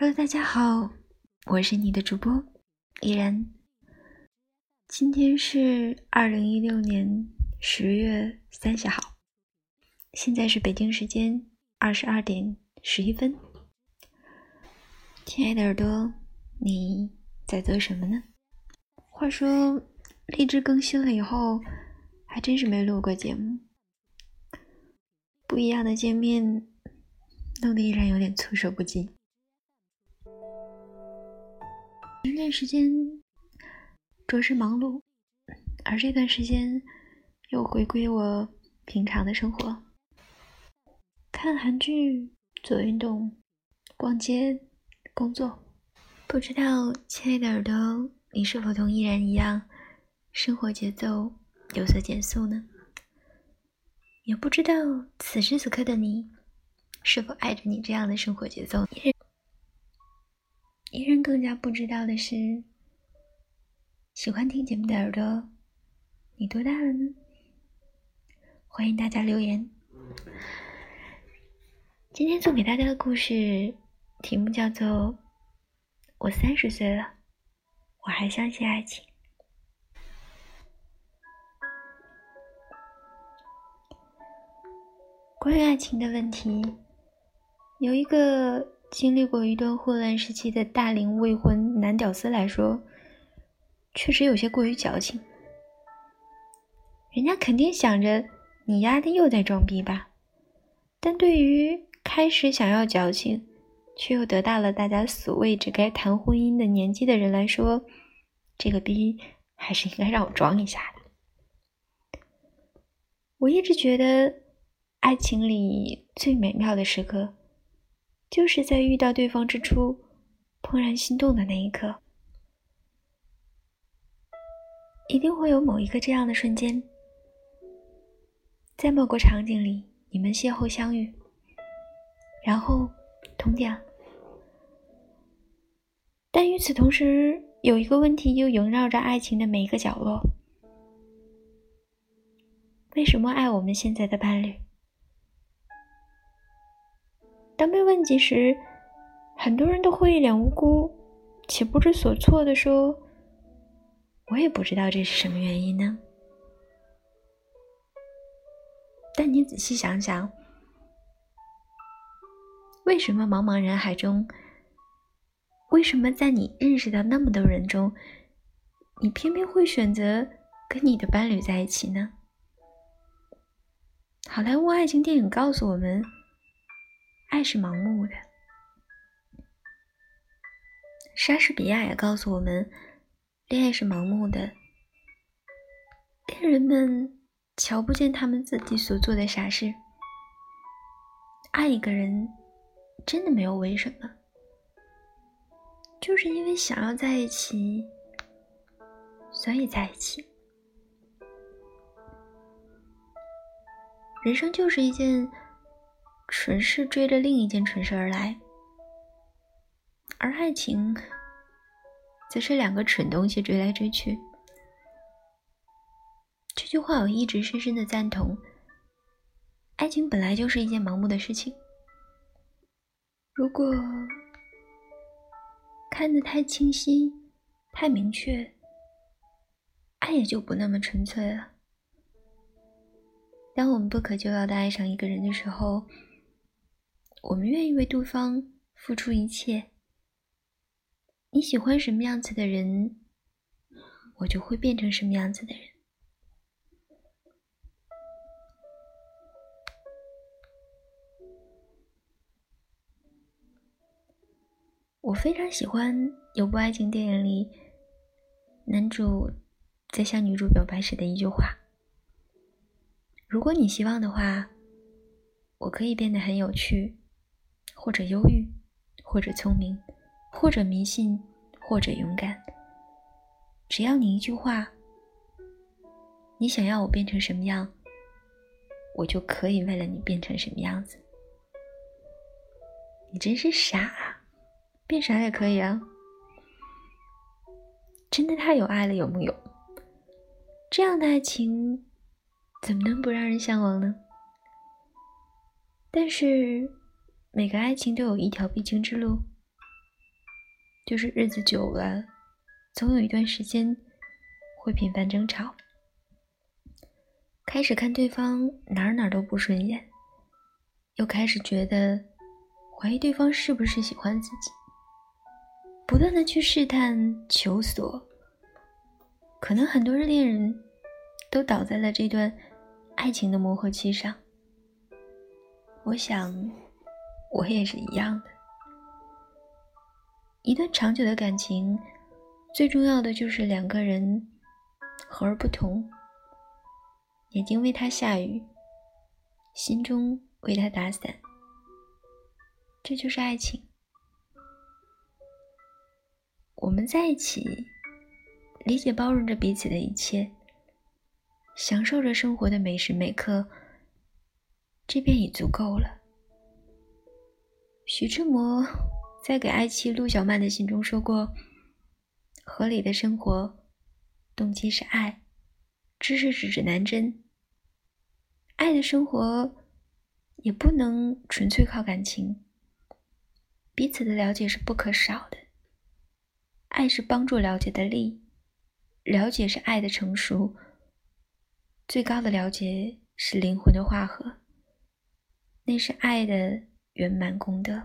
Hello，大家好，我是你的主播依然。今天是二零一六年十月三十号，现在是北京时间二十二点十一分。亲爱的耳朵，你在做什么呢？话说，励志更新了以后，还真是没录过节目。不一样的见面，弄得依然有点措手不及。这段时间着实忙碌，而这段时间又回归我平常的生活，看韩剧、做运动、逛街、工作。不知道亲爱的耳朵，你是否同依然一样，生活节奏有所减速呢？也不知道此时此刻的你，是否爱着你这样的生活节奏？更加不知道的是，喜欢听节目的耳朵，你多大了呢？欢迎大家留言。今天送给大家的故事题目叫做《我三十岁了，我还相信爱情》。关于爱情的问题，有一个经历过一段混乱时期的大龄未婚男屌丝来说，确实有些过于矫情。人家肯定想着你丫的又在装逼吧？但对于开始想要矫情，却又得到了大家所谓只该谈婚姻的年纪的人来说，这个逼还是应该让我装一下的。我一直觉得。爱情里最美妙的时刻，就是在遇到对方之初，怦然心动的那一刻。一定会有某一个这样的瞬间，在某个场景里，你们邂逅相遇，然后通电。但与此同时，有一个问题又萦绕着爱情的每一个角落：为什么爱我们现在的伴侣？当被问及时，很多人都会一脸无辜且不知所措的说：“我也不知道这是什么原因呢。”但你仔细想想，为什么茫茫人海中，为什么在你认识的那么多人中，你偏偏会选择跟你的伴侣在一起呢？好莱坞爱情电影告诉我们。爱是盲目的。莎士比亚也告诉我们，恋爱是盲目的。恋人们瞧不见他们自己所做的傻事。爱一个人，真的没有为什么，就是因为想要在一起，所以在一起。人生就是一件。蠢事追着另一件蠢事而来，而爱情则是两个蠢东西追来追去。这句话我一直深深的赞同。爱情本来就是一件盲目的事情，如果看得太清晰、太明确，爱也就不那么纯粹了。当我们不可救药的爱上一个人的时候，我们愿意为对方付出一切。你喜欢什么样子的人，我就会变成什么样子的人。我非常喜欢有部爱情电影里，男主在向女主表白时的一句话：“如果你希望的话，我可以变得很有趣。”或者忧郁，或者聪明，或者迷信，或者勇敢。只要你一句话，你想要我变成什么样，我就可以为了你变成什么样子。你真是傻，变傻也可以啊！真的太有爱了，有木有？这样的爱情怎么能不让人向往呢？但是。每个爱情都有一条必经之路，就是日子久了，总有一段时间会频繁争吵，开始看对方哪儿哪儿都不顺眼，又开始觉得怀疑对方是不是喜欢自己，不断的去试探求索，可能很多热恋人都倒在了这段爱情的磨合期上。我想，我也是一样的。一段长久的感情，最重要的就是两个人和而不同。眼睛为他下雨，心中为他打伞，这就是爱情。我们在一起，理解包容着彼此的一切，享受着生活的每时每刻。这便已足够了。徐志摩在给爱妻陆小曼的信中说过：“合理的生活动机是爱，知识是指南针。爱的生活也不能纯粹靠感情，彼此的了解是不可少的。爱是帮助了解的力，了解是爱的成熟。最高的了解是灵魂的化合。”那是爱的圆满功德。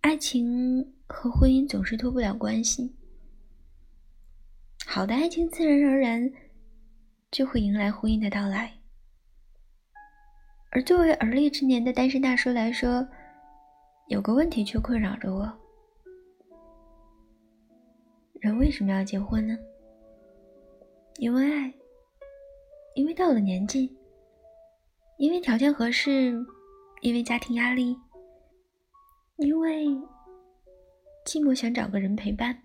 爱情和婚姻总是脱不了关系。好的爱情自然而然就会迎来婚姻的到来，而作为而立之年的单身大叔来说，有个问题却困扰着我：人为什么要结婚呢？因为爱，因为到了年纪，因为条件合适，因为家庭压力，因为寂寞想找个人陪伴。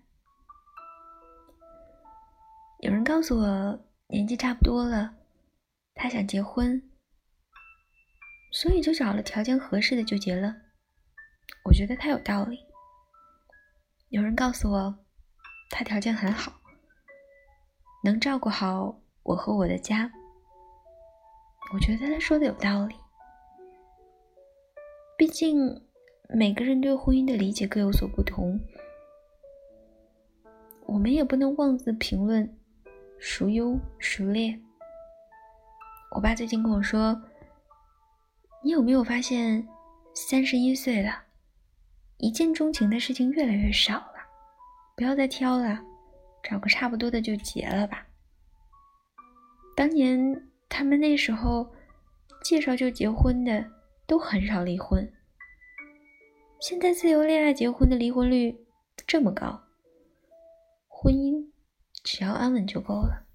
有人告诉我年纪差不多了，他想结婚，所以就找了条件合适的就结了。我觉得他有道理。有人告诉我，他条件很好，能照顾好我和我的家。我觉得他说的有道理。毕竟每个人对婚姻的理解各有所不同，我们也不能妄自评论孰优孰劣。我爸最近跟我说：“你有没有发现，三十一岁了？”一见钟情的事情越来越少了，不要再挑了，找个差不多的就结了吧。当年他们那时候介绍就结婚的都很少离婚，现在自由恋爱结婚的离婚率这么高，婚姻只要安稳就够了，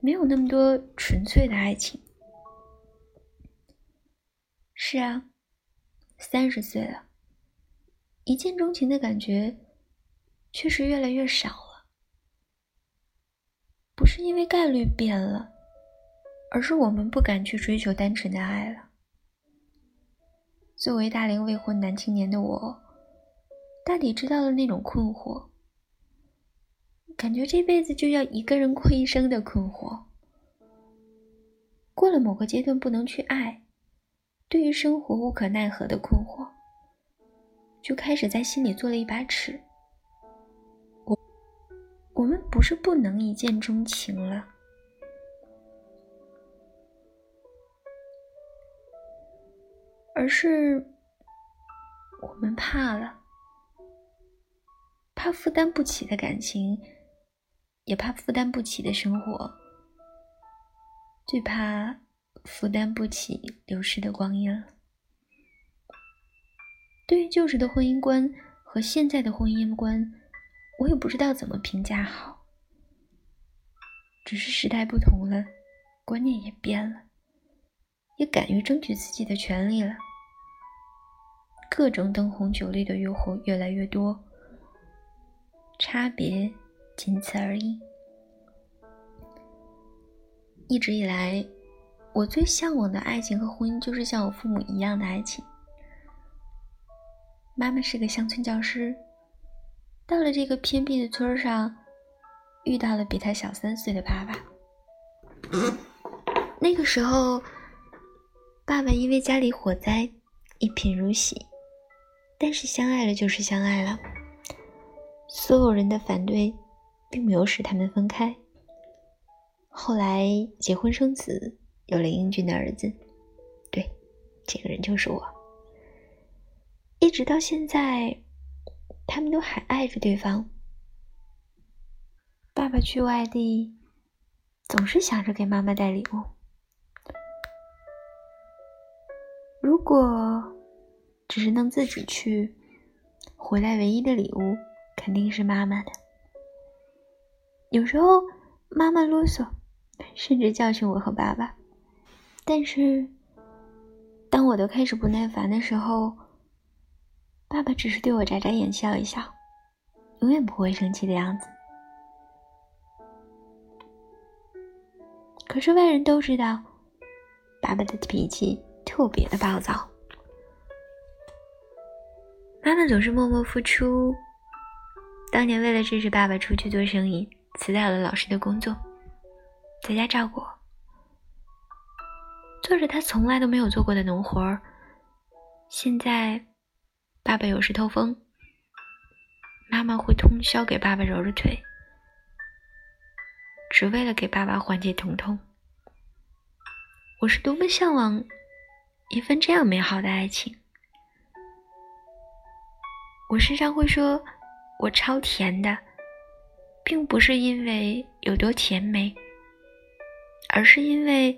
没有那么多纯粹的爱情。是啊，三十岁了。一见钟情的感觉确实越来越少了，不是因为概率变了，而是我们不敢去追求单纯的爱了。作为大龄未婚男青年的我，大抵知道了那种困惑，感觉这辈子就要一个人过一生的困惑。过了某个阶段不能去爱，对于生活无可奈何的困惑。就开始在心里做了一把尺。我，们不是不能一见钟情了，而是我们怕了，怕负担不起的感情，也怕负担不起的生活，最怕负担不起流逝的光阴了。对于旧时的婚姻观和现在的婚姻观，我也不知道怎么评价好。只是时代不同了，观念也变了，也敢于争取自己的权利了。各种灯红酒绿的诱惑越来越多，差别仅此而已。一直以来，我最向往的爱情和婚姻，就是像我父母一样的爱情。妈妈是个乡村教师，到了这个偏僻的村上，遇到了比他小三岁的爸爸。那个时候，爸爸因为家里火灾，一贫如洗，但是相爱了就是相爱了。所有人的反对，并没有使他们分开。后来结婚生子，有了英俊的儿子。对，这个人就是我。一直到现在，他们都还爱着对方。爸爸去外地，总是想着给妈妈带礼物。如果只是能自己去，回来唯一的礼物肯定是妈妈的。有时候妈妈啰嗦，甚至教训我和爸爸，但是当我都开始不耐烦的时候，爸爸只是对我眨眨眼，笑一笑，永远不会生气的样子。可是外人都知道，爸爸的脾气特别的暴躁。妈妈总是默默付出。当年为了支持爸爸出去做生意，辞掉了老师的工作，在家照顾我，做着他从来都没有做过的农活儿。现在，爸爸有时透风，妈妈会通宵给爸爸揉着腿。只为了给爸爸缓解疼痛，我是多么向往一份这样美好的爱情。我时常会说，我超甜的，并不是因为有多甜美，而是因为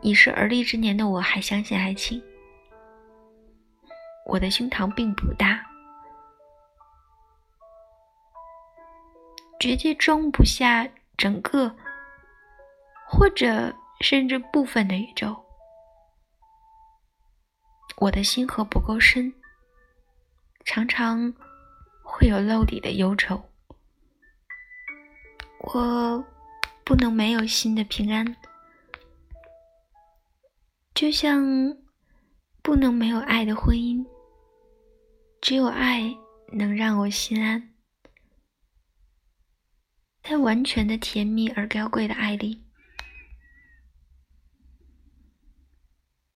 已是而立之年的我还相信爱情。我的胸膛并不大，绝对装不下。整个，或者甚至部分的宇宙，我的心河不够深，常常会有漏底的忧愁。我不能没有心的平安，就像不能没有爱的婚姻，只有爱能让我心安。在完全的甜蜜而高贵的爱里，